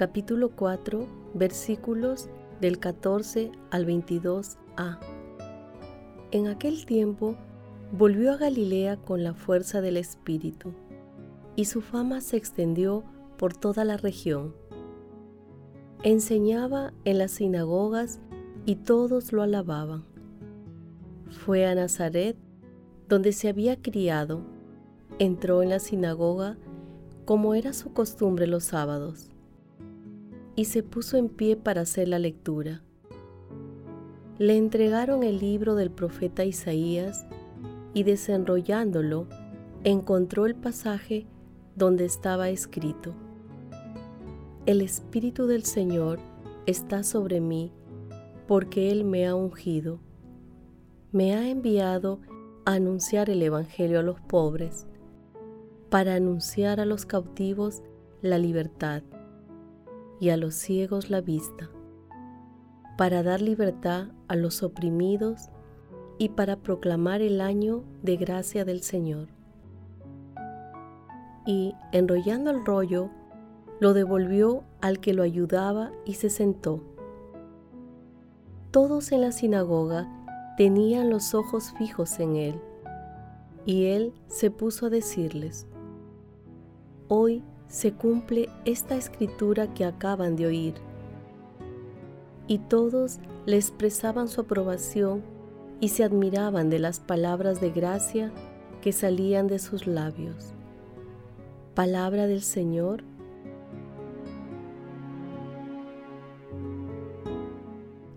capítulo 4, versículos del 14 al 22a. En aquel tiempo volvió a Galilea con la fuerza del Espíritu, y su fama se extendió por toda la región. Enseñaba en las sinagogas y todos lo alababan. Fue a Nazaret, donde se había criado, entró en la sinagoga como era su costumbre los sábados y se puso en pie para hacer la lectura. Le entregaron el libro del profeta Isaías y desenrollándolo encontró el pasaje donde estaba escrito, El Espíritu del Señor está sobre mí porque Él me ha ungido, me ha enviado a anunciar el Evangelio a los pobres para anunciar a los cautivos la libertad y a los ciegos la vista, para dar libertad a los oprimidos y para proclamar el año de gracia del Señor. Y, enrollando el rollo, lo devolvió al que lo ayudaba y se sentó. Todos en la sinagoga tenían los ojos fijos en él, y él se puso a decirles, hoy se cumple esta escritura que acaban de oír. Y todos le expresaban su aprobación y se admiraban de las palabras de gracia que salían de sus labios. Palabra del Señor.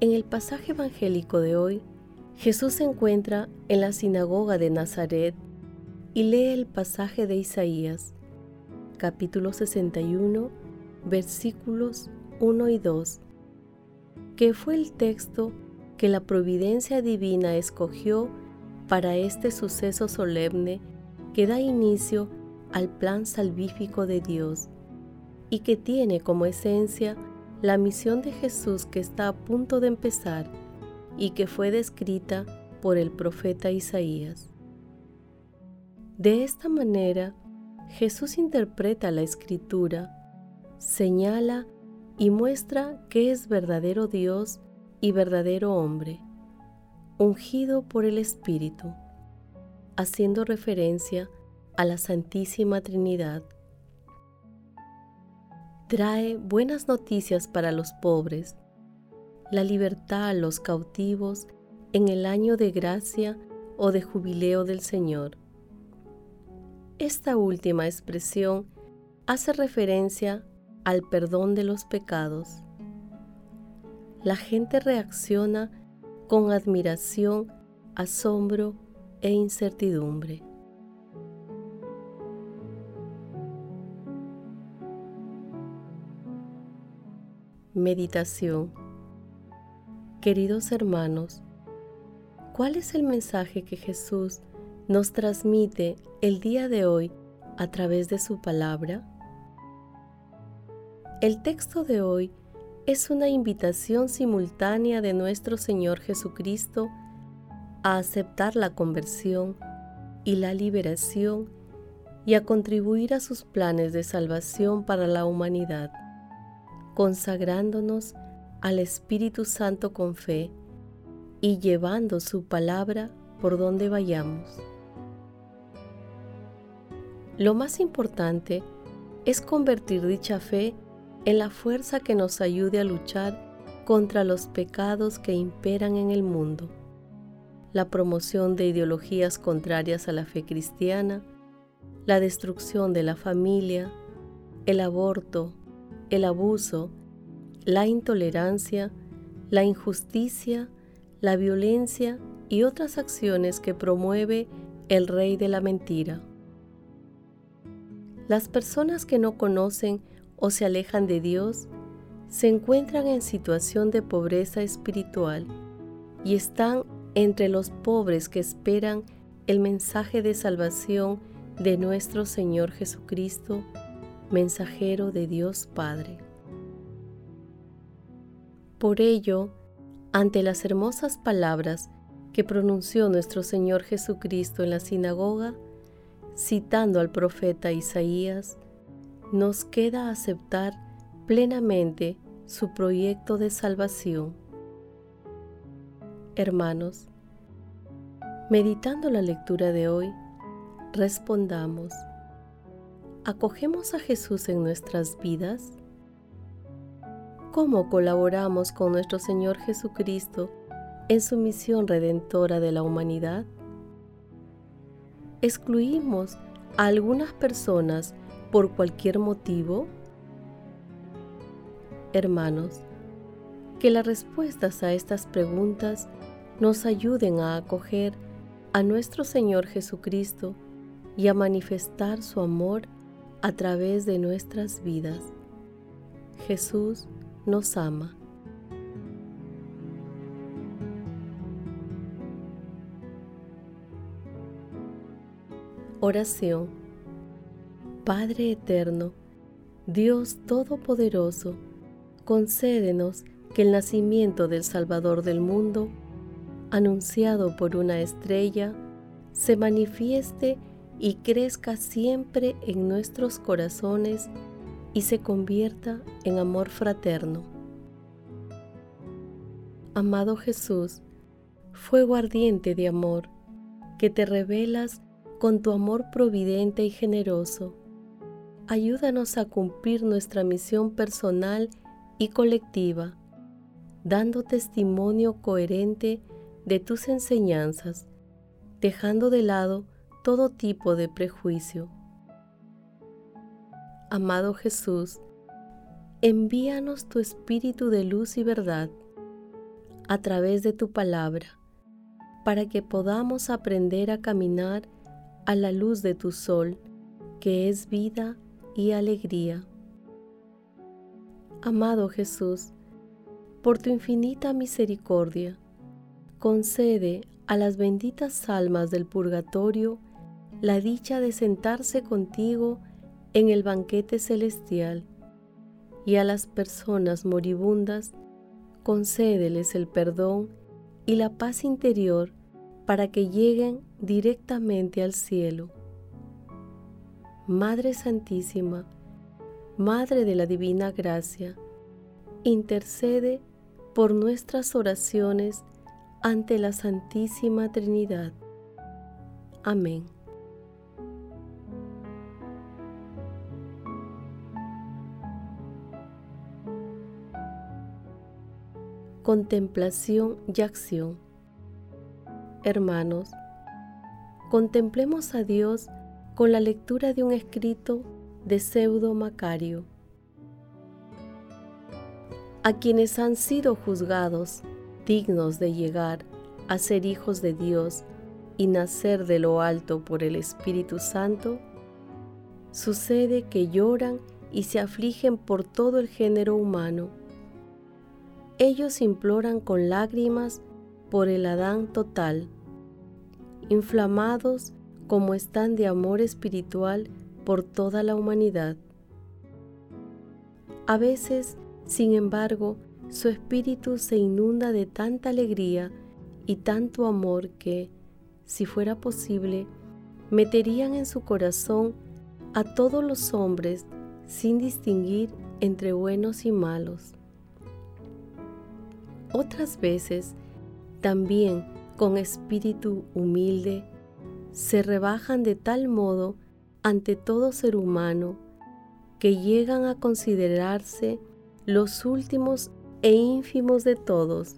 En el pasaje evangélico de hoy, Jesús se encuentra en la sinagoga de Nazaret y lee el pasaje de Isaías capítulo 61, versículos 1 y 2, que fue el texto que la providencia divina escogió para este suceso solemne que da inicio al plan salvífico de Dios y que tiene como esencia la misión de Jesús que está a punto de empezar y que fue descrita por el profeta Isaías. De esta manera, Jesús interpreta la escritura, señala y muestra que es verdadero Dios y verdadero hombre, ungido por el Espíritu, haciendo referencia a la Santísima Trinidad. Trae buenas noticias para los pobres, la libertad a los cautivos en el año de gracia o de jubileo del Señor esta última expresión hace referencia al perdón de los pecados. La gente reacciona con admiración, asombro e incertidumbre. Meditación Queridos hermanos, ¿cuál es el mensaje que Jesús nos transmite el día de hoy a través de su palabra? El texto de hoy es una invitación simultánea de nuestro Señor Jesucristo a aceptar la conversión y la liberación y a contribuir a sus planes de salvación para la humanidad, consagrándonos al Espíritu Santo con fe y llevando su palabra por donde vayamos. Lo más importante es convertir dicha fe en la fuerza que nos ayude a luchar contra los pecados que imperan en el mundo, la promoción de ideologías contrarias a la fe cristiana, la destrucción de la familia, el aborto, el abuso, la intolerancia, la injusticia, la violencia y otras acciones que promueve el rey de la mentira. Las personas que no conocen o se alejan de Dios se encuentran en situación de pobreza espiritual y están entre los pobres que esperan el mensaje de salvación de nuestro Señor Jesucristo, mensajero de Dios Padre. Por ello, ante las hermosas palabras que pronunció nuestro Señor Jesucristo en la sinagoga, citando al profeta Isaías, nos queda aceptar plenamente su proyecto de salvación. Hermanos, meditando la lectura de hoy, respondamos, ¿acogemos a Jesús en nuestras vidas? ¿Cómo colaboramos con nuestro Señor Jesucristo en su misión redentora de la humanidad? ¿Excluimos a algunas personas por cualquier motivo? Hermanos, que las respuestas a estas preguntas nos ayuden a acoger a nuestro Señor Jesucristo y a manifestar su amor a través de nuestras vidas. Jesús nos ama. Oración Padre Eterno, Dios Todopoderoso, concédenos que el nacimiento del Salvador del mundo, anunciado por una estrella, se manifieste y crezca siempre en nuestros corazones y se convierta en amor fraterno. Amado Jesús, fuego ardiente de amor, que te revelas con tu amor providente y generoso, ayúdanos a cumplir nuestra misión personal y colectiva, dando testimonio coherente de tus enseñanzas, dejando de lado todo tipo de prejuicio. Amado Jesús, envíanos tu Espíritu de luz y verdad a través de tu palabra, para que podamos aprender a caminar a la luz de tu sol, que es vida y alegría. Amado Jesús, por tu infinita misericordia, concede a las benditas almas del purgatorio la dicha de sentarse contigo en el banquete celestial, y a las personas moribundas concédeles el perdón y la paz interior para que lleguen directamente al cielo. Madre Santísima, Madre de la Divina Gracia, intercede por nuestras oraciones ante la Santísima Trinidad. Amén. Contemplación y acción. Hermanos, contemplemos a Dios con la lectura de un escrito de Pseudo Macario. A quienes han sido juzgados dignos de llegar a ser hijos de Dios y nacer de lo alto por el Espíritu Santo, sucede que lloran y se afligen por todo el género humano ellos imploran con lágrimas por el Adán total, inflamados como están de amor espiritual por toda la humanidad. A veces, sin embargo, su espíritu se inunda de tanta alegría y tanto amor que, si fuera posible, meterían en su corazón a todos los hombres sin distinguir entre buenos y malos. Otras veces, también con espíritu humilde, se rebajan de tal modo ante todo ser humano que llegan a considerarse los últimos e ínfimos de todos.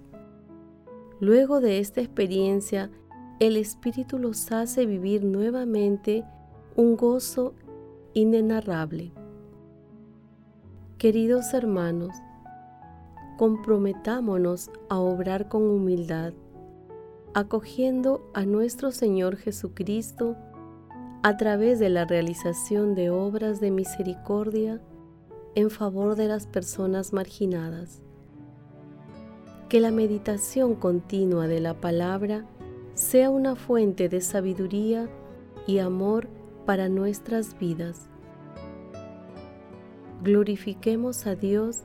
Luego de esta experiencia, el Espíritu los hace vivir nuevamente un gozo inenarrable. Queridos hermanos, comprometámonos a obrar con humildad, acogiendo a nuestro Señor Jesucristo a través de la realización de obras de misericordia en favor de las personas marginadas. Que la meditación continua de la palabra sea una fuente de sabiduría y amor para nuestras vidas. Glorifiquemos a Dios